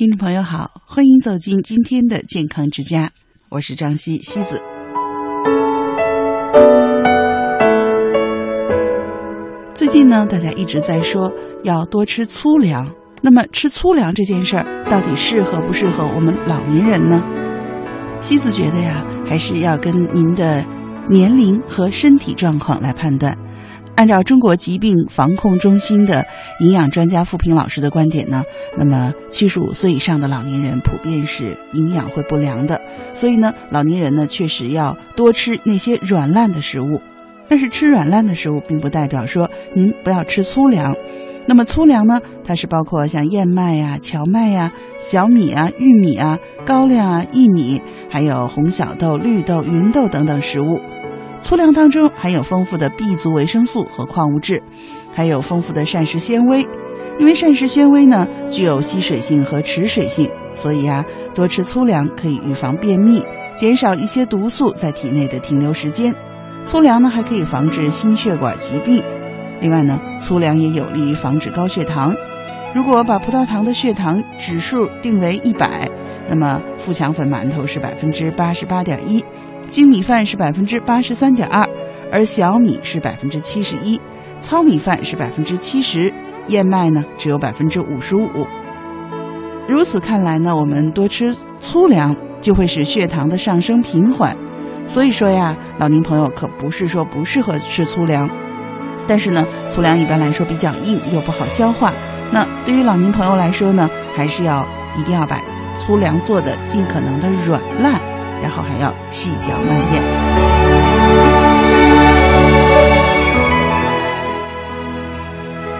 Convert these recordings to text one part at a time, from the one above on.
听众朋友好，欢迎走进今天的健康之家，我是张希西子。最近呢，大家一直在说要多吃粗粮，那么吃粗粮这件事儿到底适合不适合我们老年人呢？西子觉得呀，还是要跟您的年龄和身体状况来判断。按照中国疾病防控中心的营养专家付平老师的观点呢，那么七十五岁以上的老年人普遍是营养会不良的，所以呢，老年人呢确实要多吃那些软烂的食物。但是吃软烂的食物，并不代表说您不要吃粗粮。那么粗粮呢，它是包括像燕麦呀、荞麦呀、小米啊、玉米啊、高粱啊、薏米，还有红小豆、绿豆、芸豆等等食物。粗粮当中含有丰富的 B 族维生素和矿物质，还有丰富的膳食纤维。因为膳食纤维呢具有吸水性和持水性，所以啊，多吃粗粮可以预防便秘，减少一些毒素在体内的停留时间。粗粮呢还可以防治心血管疾病。另外呢，粗粮也有利于防止高血糖。如果把葡萄糖的血糖指数定为一百，那么富强粉馒头是百分之八十八点一。精米饭是百分之八十三点二，而小米是百分之七十一，糙米饭是百分之七十，燕麦呢只有百分之五十五。如此看来呢，我们多吃粗粮就会使血糖的上升平缓。所以说呀，老年朋友可不是说不适合吃粗粮，但是呢，粗粮一般来说比较硬又不好消化。那对于老年朋友来说呢，还是要一定要把粗粮做的尽可能的软烂。然后还要细嚼慢咽。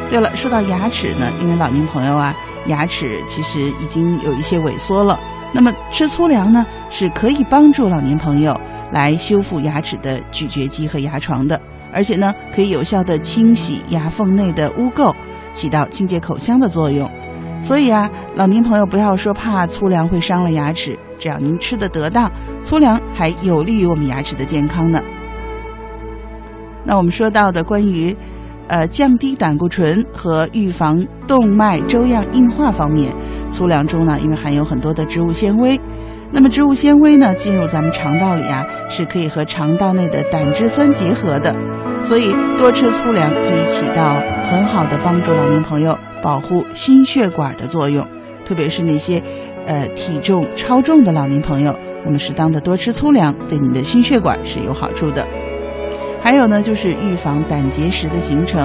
对了，说到牙齿呢，因为老年朋友啊，牙齿其实已经有一些萎缩了。那么吃粗粮呢，是可以帮助老年朋友来修复牙齿的咀嚼肌和牙床的，而且呢，可以有效的清洗牙缝内的污垢，起到清洁口腔的作用。所以啊，老年朋友不要说怕粗粮会伤了牙齿，只要您吃的得当，粗粮还有利于我们牙齿的健康呢。那我们说到的关于，呃，降低胆固醇和预防动脉粥样硬化方面，粗粮中呢，因为含有很多的植物纤维，那么植物纤维呢，进入咱们肠道里啊，是可以和肠道内的胆汁酸结合的，所以多吃粗粮可以起到很好的帮助老年朋友。保护心血管的作用，特别是那些，呃，体重超重的老年朋友，那么适当的多吃粗粮，对你的心血管是有好处的。还有呢，就是预防胆结石的形成。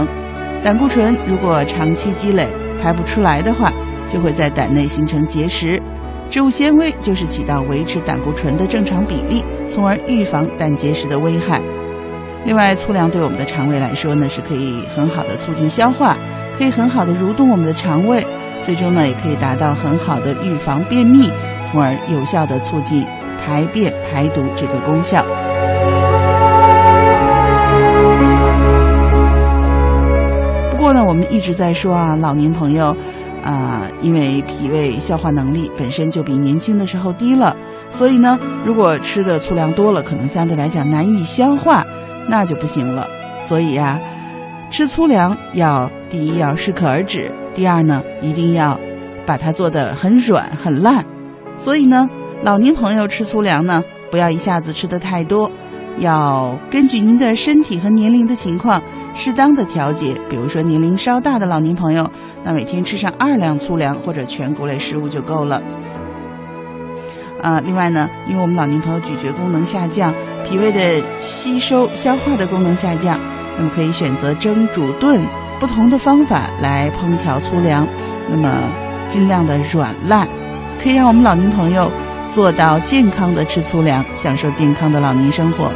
胆固醇如果长期积累排不出来的话，就会在胆内形成结石。植物纤维就是起到维持胆固醇的正常比例，从而预防胆结石的危害。另外，粗粮对我们的肠胃来说呢，是可以很好的促进消化。可以很好的蠕动我们的肠胃，最终呢也可以达到很好的预防便秘，从而有效的促进排便排毒这个功效。不过呢，我们一直在说啊，老年朋友啊，因为脾胃消化能力本身就比年轻的时候低了，所以呢，如果吃的粗粮多了，可能相对来讲难以消化，那就不行了。所以呀。吃粗粮要第一要适可而止，第二呢一定要把它做的很软很烂。所以呢，老年朋友吃粗粮呢，不要一下子吃的太多，要根据您的身体和年龄的情况适当的调节。比如说年龄稍大的老年朋友，那每天吃上二两粗粮或者全谷类食物就够了。啊，另外呢，因为我们老年朋友咀嚼功能下降，脾胃的吸收消化的功能下降。那么可以选择蒸、煮、炖不同的方法来烹调粗粮，那么尽量的软烂，可以让我们老年朋友做到健康的吃粗粮，享受健康的老年生活。